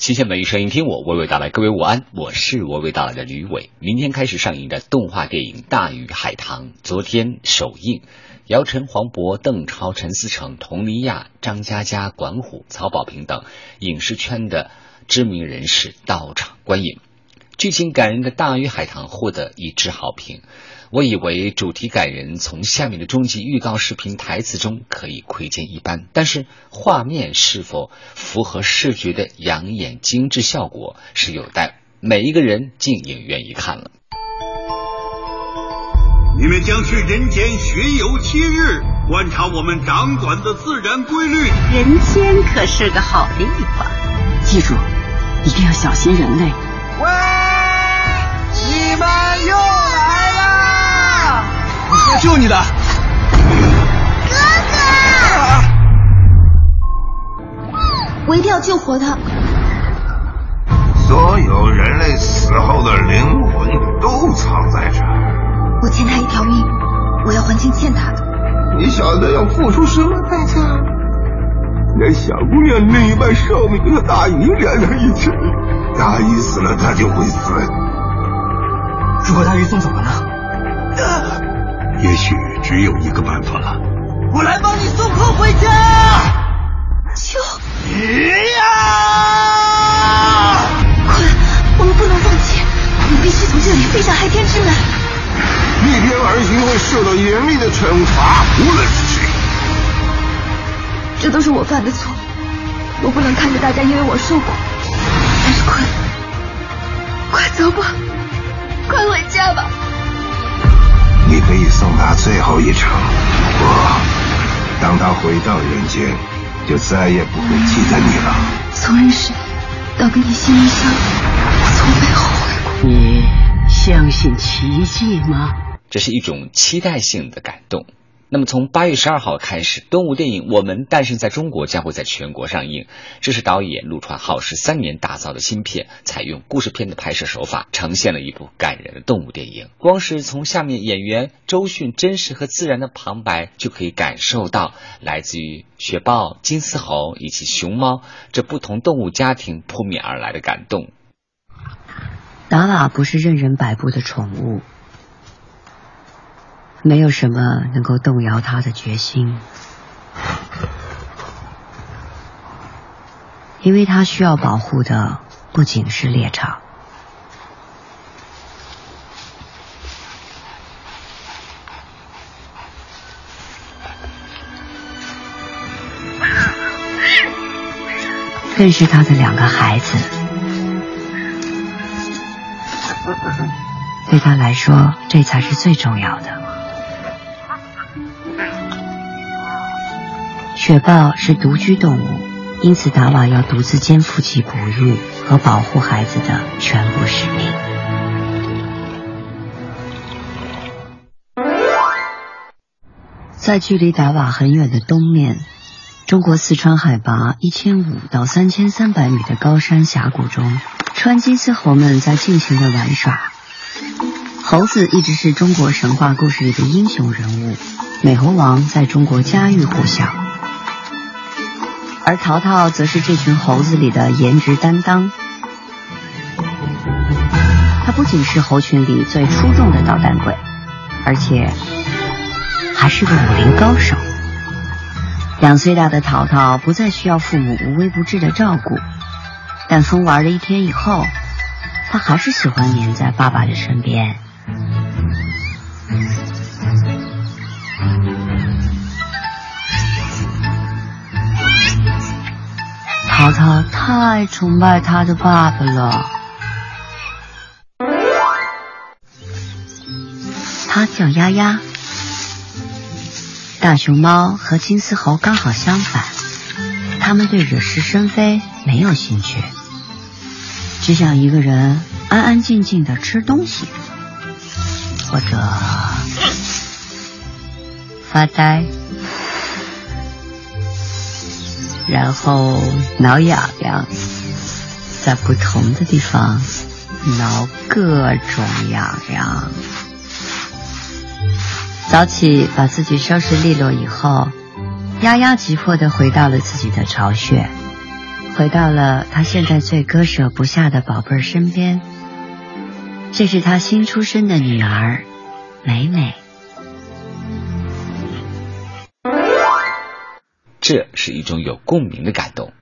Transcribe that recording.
新鲜文艺声音，听我娓娓道来。各位午安，我是娓娓道来的吕伟。明天开始上映的动画电影《大鱼海棠》，昨天首映，姚晨、黄渤、邓超、陈思诚、佟丽娅、张嘉佳、管虎、曹保平等影视圈的知名人士到场观影。剧情感人的《大鱼海棠》获得一致好评。我以为主题感人，从下面的终极预告视频台词中可以窥见一斑，但是画面是否符合视觉的养眼精致效果，是有待每一个人进影院一看了。你们将去人间巡游七日，观察我们掌管的自然规律。人间可是个好地方，记住，一定要小心人类。喂，救你的，哥哥！我一定要救活他。所有人类死后的灵魂都藏在这儿。我欠他一条命，我要还清欠他的。你晓得要付出什么代价？连小姑娘另一半寿命和大姨连在一起，大姨死了，他就会死。如果大姨送走了呢？也许只有一个办法了，我来帮你送客回家。救！呀！快，我们不能放弃，我们必须从这里飞向海天之门。逆天而行会受到严厉的惩罚，无论是谁。这都是我犯的错，我不能看着大家因为我受苦。但是快，快走吧，快回家吧。送他最后一程，不过当他回到人间，就再也不会记得你了。从认识到跟你心一相，我从没后悔过。你相信奇迹吗？这是一种期待性的感动。那么，从八月十二号开始，动物电影《我们诞生在中国》将会在全国上映。这是导演陆川耗时三年打造的新片，采用故事片的拍摄手法，呈现了一部感人的动物电影。光是从下面演员周迅真实和自然的旁白，就可以感受到来自于雪豹、金丝猴以及熊猫这不同动物家庭扑面而来的感动。达瓦不是任人摆布的宠物。没有什么能够动摇他的决心，因为他需要保护的不仅是猎场。更是他的两个孩子。对他来说，这才是最重要的。雪豹是独居动物，因此达瓦要独自肩负起哺育和保护孩子的全部使命。在距离达瓦很远的东面，中国四川海拔一千五到三千三百米的高山峡谷中，川金丝猴们在尽情的玩耍。猴子一直是中国神话故事里的英雄人物，美猴王在中国家喻户晓。而淘淘则是这群猴子里的颜值担当。他不仅是猴群里最出众的捣蛋鬼，而且还是个武林高手。两岁大的淘淘不再需要父母无微不至的照顾，但疯玩了一天以后，他还是喜欢黏在爸爸的身边。太崇拜他的爸爸了。他叫丫丫。大熊猫和金丝猴刚好相反，他们对惹是生非没有兴趣，只想一个人安安静静的吃东西，或者发呆。然后挠痒痒在不同的地方挠各种痒痒。早起把自己收拾利落以后丫丫急迫地回到了自己的巢穴回到了她现在最割舍不下的宝贝儿身边。这是她新出生的女儿美美。这是一种有共鸣的感动。